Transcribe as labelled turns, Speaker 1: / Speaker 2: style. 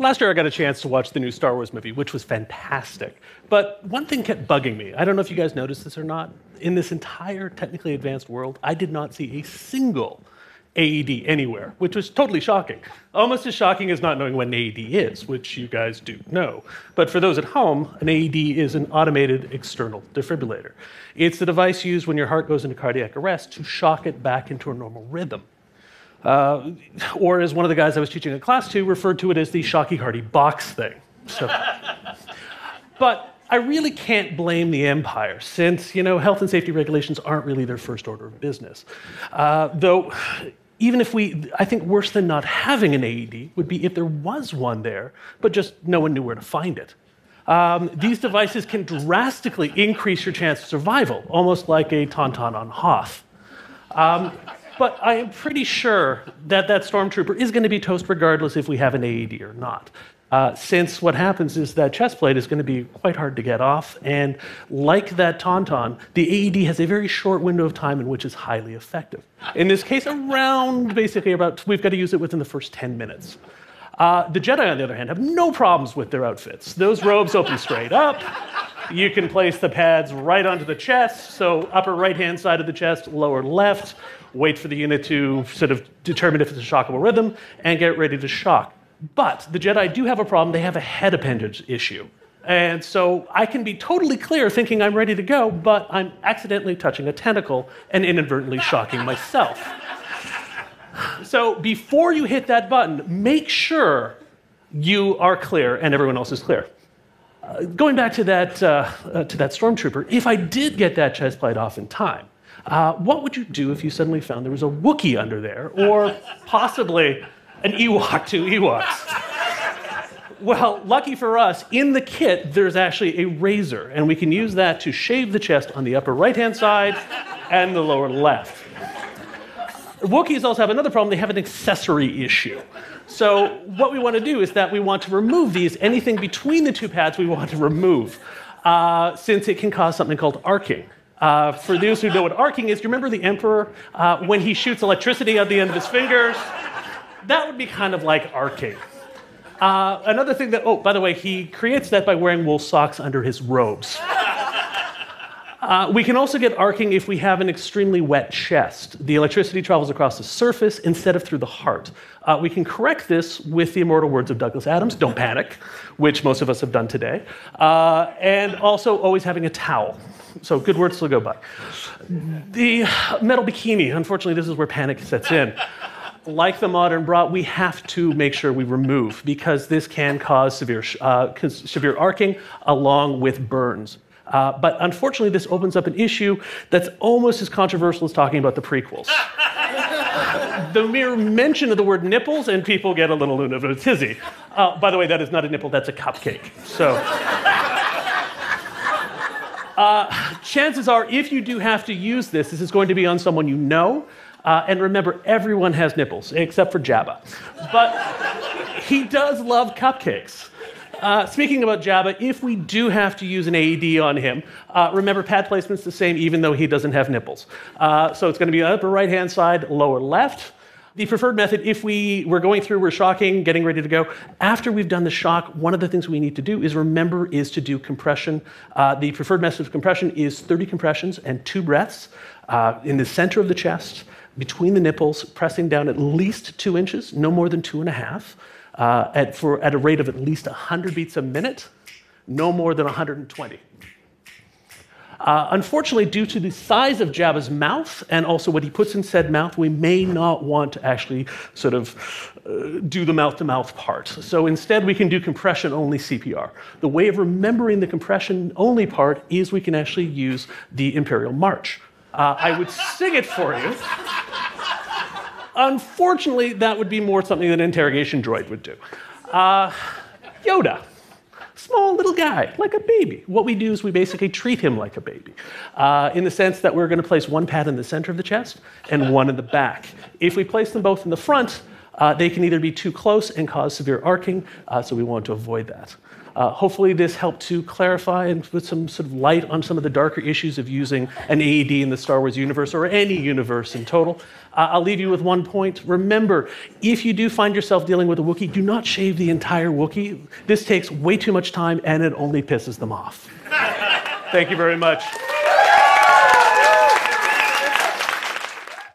Speaker 1: Last year, I got a chance to watch the new Star Wars movie, which was fantastic. But one thing kept bugging me. I don't know if you guys noticed this or not. In this entire technically advanced world, I did not see a single AED anywhere, which was totally shocking. Almost as shocking as not knowing what an AED is, which you guys do know. But for those at home, an AED is an automated external defibrillator. It's the device used when your heart goes into cardiac arrest to shock it back into a normal rhythm. Uh, or as one of the guys I was teaching a class to referred to it as the shocky hardy box thing. So, but I really can't blame the empire since you know health and safety regulations aren't really their first order of business. Uh, though, even if we, I think worse than not having an AED would be if there was one there, but just no one knew where to find it. Um, these devices can drastically increase your chance of survival, almost like a tauntaun on Hoth. Um, but I am pretty sure that that stormtrooper is going to be toast regardless if we have an AED or not. Uh, since what happens is that chest plate is going to be quite hard to get off, and like that tauntaun, the AED has a very short window of time in which it's highly effective. In this case, around basically about we've got to use it within the first 10 minutes. Uh, the Jedi, on the other hand, have no problems with their outfits. Those robes open straight up. You can place the pads right onto the chest, so upper right hand side of the chest, lower left wait for the unit to sort of determine if it's a shockable rhythm, and get ready to shock. But the Jedi do have a problem. They have a head appendage issue. And so I can be totally clear thinking I'm ready to go, but I'm accidentally touching a tentacle and inadvertently shocking myself. So before you hit that button, make sure you are clear and everyone else is clear. Uh, going back to that, uh, uh, to that stormtrooper, if I did get that chest plate off in time, uh, what would you do if you suddenly found there was a Wookiee under there, or possibly an Ewok to Ewoks? Well, lucky for us, in the kit, there's actually a razor, and we can use that to shave the chest on the upper right hand side and the lower left. Wookiees also have another problem, they have an accessory issue. So, what we want to do is that we want to remove these, anything between the two pads we want to remove, uh, since it can cause something called arcing. Uh, for those who know what arcing is, do you remember the emperor uh, when he shoots electricity at the end of his fingers? That would be kind of like arcing. Uh, another thing that, oh, by the way, he creates that by wearing wool socks under his robes. Uh, we can also get arcing if we have an extremely wet chest. The electricity travels across the surface instead of through the heart. Uh, we can correct this with the immortal words of Douglas Adams don't panic, which most of us have done today, uh, and also always having a towel. So good words to go by. The metal bikini, unfortunately, this is where panic sets in. Like the modern bra, we have to make sure we remove because this can cause severe, uh, severe arcing along with burns. Uh, but unfortunately, this opens up an issue that's almost as controversial as talking about the prequels. the mere mention of the word nipples, and people get a little a tizzy. Uh, by the way, that is not a nipple, that's a cupcake. So. Uh, chances are, if you do have to use this, this is going to be on someone you know. Uh, and remember, everyone has nipples, except for Jabba. But he does love cupcakes. Uh, speaking about Jabba, if we do have to use an AED on him, uh, remember pad placement's the same even though he doesn't have nipples. Uh, so it's going to be upper right hand side, lower left. The preferred method, if we, we're going through, we're shocking, getting ready to go, after we've done the shock, one of the things we need to do is remember is to do compression. Uh, the preferred method of compression is 30 compressions and two breaths uh, in the center of the chest, between the nipples, pressing down at least two inches, no more than two and a half, uh, at, for, at a rate of at least 100 beats a minute, no more than 120. Uh, unfortunately, due to the size of Jabba's mouth and also what he puts in said mouth, we may not want to actually sort of uh, do the mouth to mouth part. So instead, we can do compression only CPR. The way of remembering the compression only part is we can actually use the Imperial March. Uh, I would sing it for you. Unfortunately, that would be more something that an interrogation droid would do. Uh, Yoda small little guy, like a baby. What we do is we basically treat him like a baby, uh, in the sense that we're going to place one pad in the center of the chest and one in the back. If we place them both in the front, uh, they can either be too close and cause severe arcing, uh, so we want to avoid that. Uh, hopefully, this helped to clarify and put some sort of light on some of the darker issues of using an AED in the Star Wars universe or any universe in total. Uh, I'll leave you with one point. Remember, if you do find yourself dealing with a Wookiee, do not shave the entire Wookiee. This takes way too much time and it only pisses them off. Thank you very much.